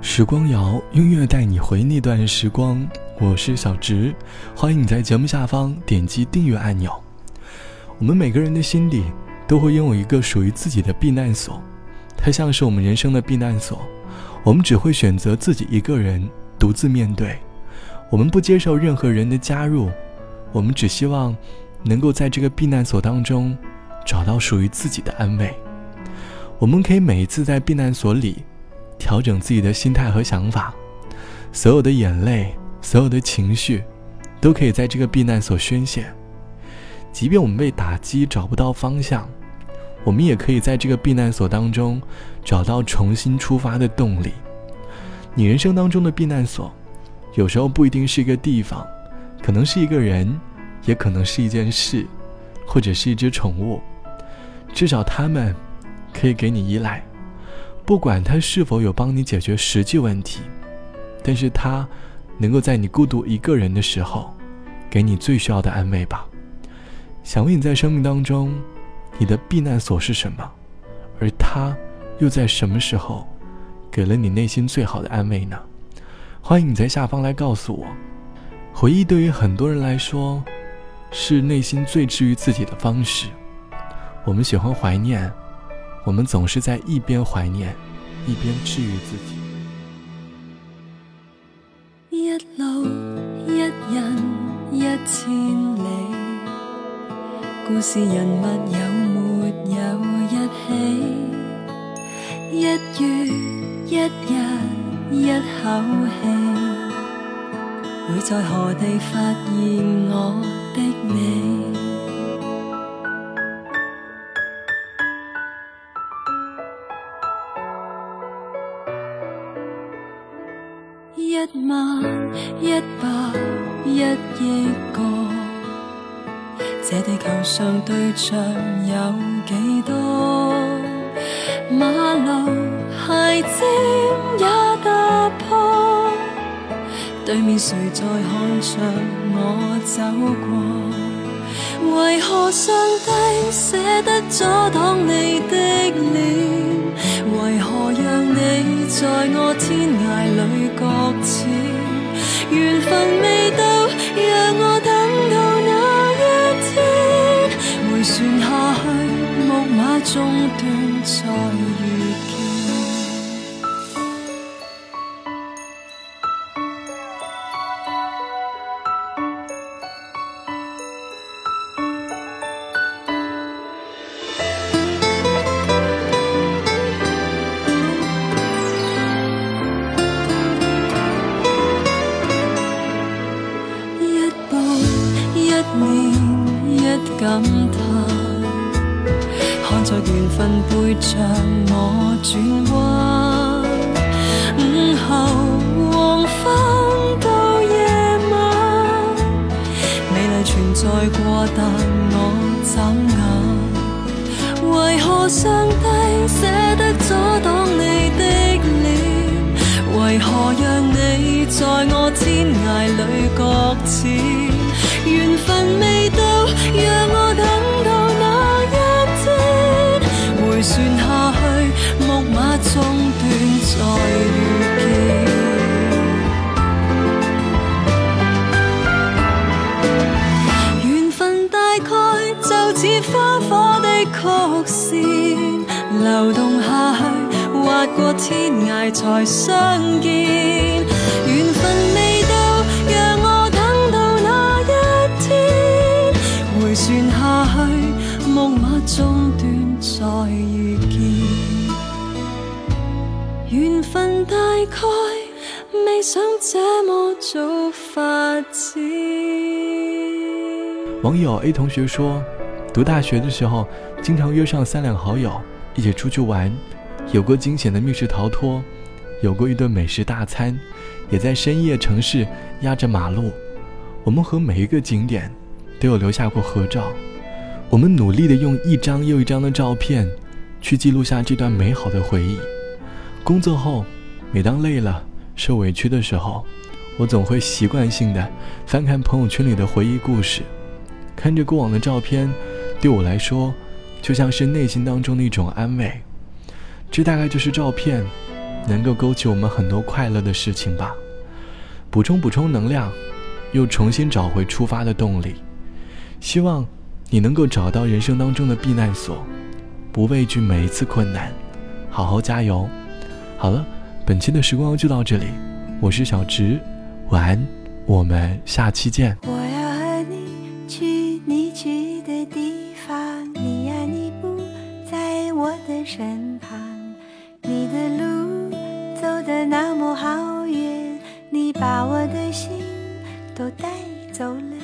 时光谣，音乐带你回那段时光。我是小直，欢迎你在节目下方点击订阅按钮。我们每个人的心底都会拥有一个属于自己的避难所，它像是我们人生的避难所。我们只会选择自己一个人独自面对，我们不接受任何人的加入，我们只希望能够在这个避难所当中找到属于自己的安慰。我们可以每一次在避难所里调整自己的心态和想法，所有的眼泪、所有的情绪，都可以在这个避难所宣泄。即便我们被打击找不到方向，我们也可以在这个避难所当中找到重新出发的动力。你人生当中的避难所，有时候不一定是一个地方，可能是一个人，也可能是一件事，或者是一只宠物，至少他们。可以给你依赖，不管他是否有帮你解决实际问题，但是他能够在你孤独一个人的时候，给你最需要的安慰吧。想问你在生命当中，你的避难所是什么？而他又在什么时候，给了你内心最好的安慰呢？欢迎你在下方来告诉我。回忆对于很多人来说，是内心最治愈自己的方式。我们喜欢怀念。我们总是在一边怀念，一边治愈自己。一路一人一千里，故事人物有没有一起？一月一日一口气，会在何地发现我的你？一万一百一亿个，这地球上对象有几多？马路鞋尖也打破，对面谁在看着我走过？为何上帝舍得阻挡你的脸？为何让你在我天涯里搁浅？缘分未到，让我等到那一天，回旋下去，木马中断再遇感叹，看在缘分背着我转弯。午后黄昏到夜晚，美丽存在过，但我眨眼。为何上帝舍得阻挡你的脸？为何让你在我天涯里搁浅？缘分未让我等到那一天，回旋下去，木马中断再遇见。缘分大概就似花火的曲线，流动下去，划过天涯才相见。中断再遇见，缘分大概未想这么早发展。网友 A 同学说，读大学的时候，经常约上三两好友一起出去玩，有过惊险的密室逃脱，有过一顿美食大餐，也在深夜城市压着马路。我们和每一个景点。都有留下过合照，我们努力的用一张又一张的照片，去记录下这段美好的回忆。工作后，每当累了、受委屈的时候，我总会习惯性的翻看朋友圈里的回忆故事，看着过往的照片，对我来说，就像是内心当中的一种安慰。这大概就是照片能够勾起我们很多快乐的事情吧，补充补充能量，又重新找回出发的动力。希望你能够找到人生当中的避难所，不畏惧每一次困难，好好加油。好了，本期的时光就到这里，我是小直，晚安，我们下期见。我要和你去你去的地方，你呀你不在我的身旁，你的路走的那么好远，你把我的心都带走了。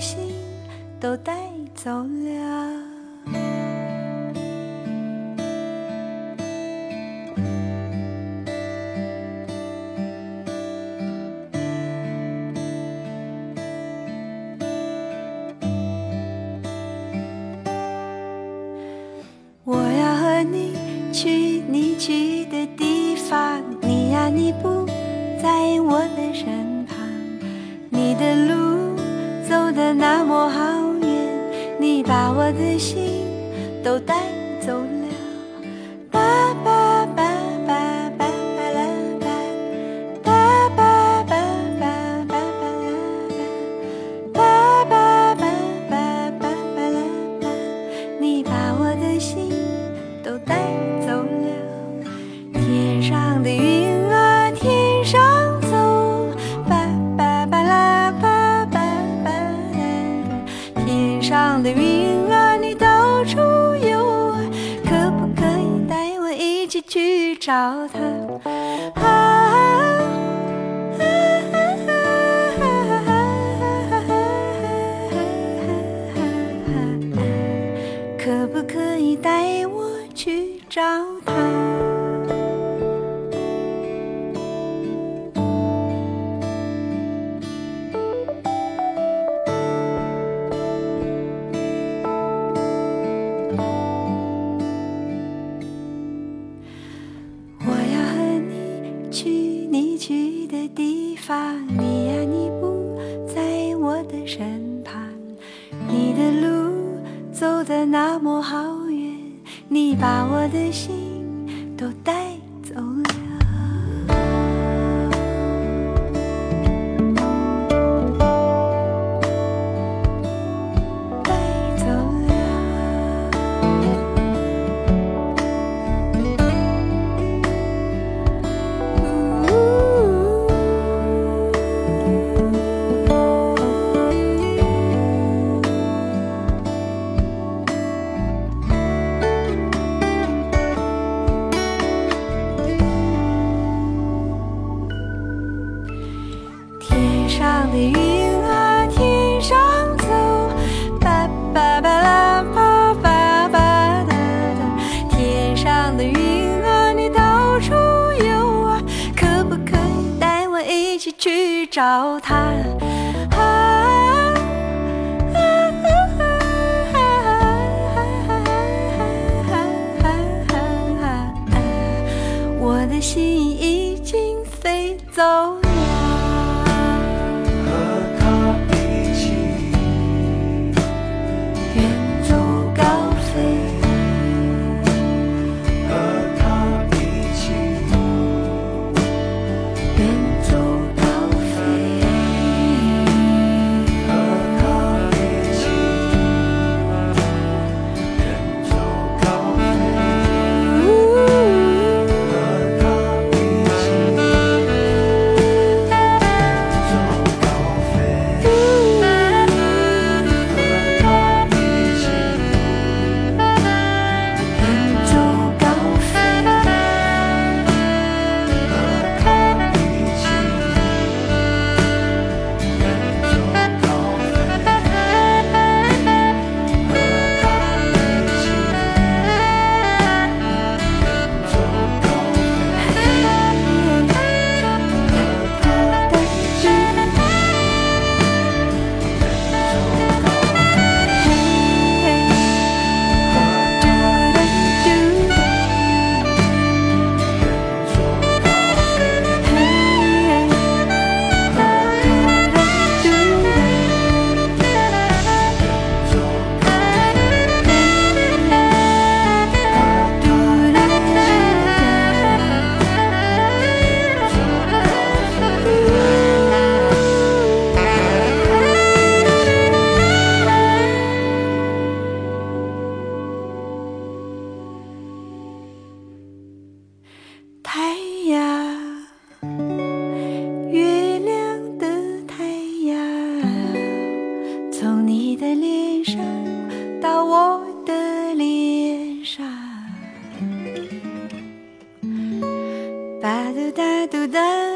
心都带走了。找他？的路走得那么好远，你把我的心都带云啊，天上走，巴巴巴拉巴巴巴哒哒。天上的云啊，你到处游啊，可不可以带我一起去找 duda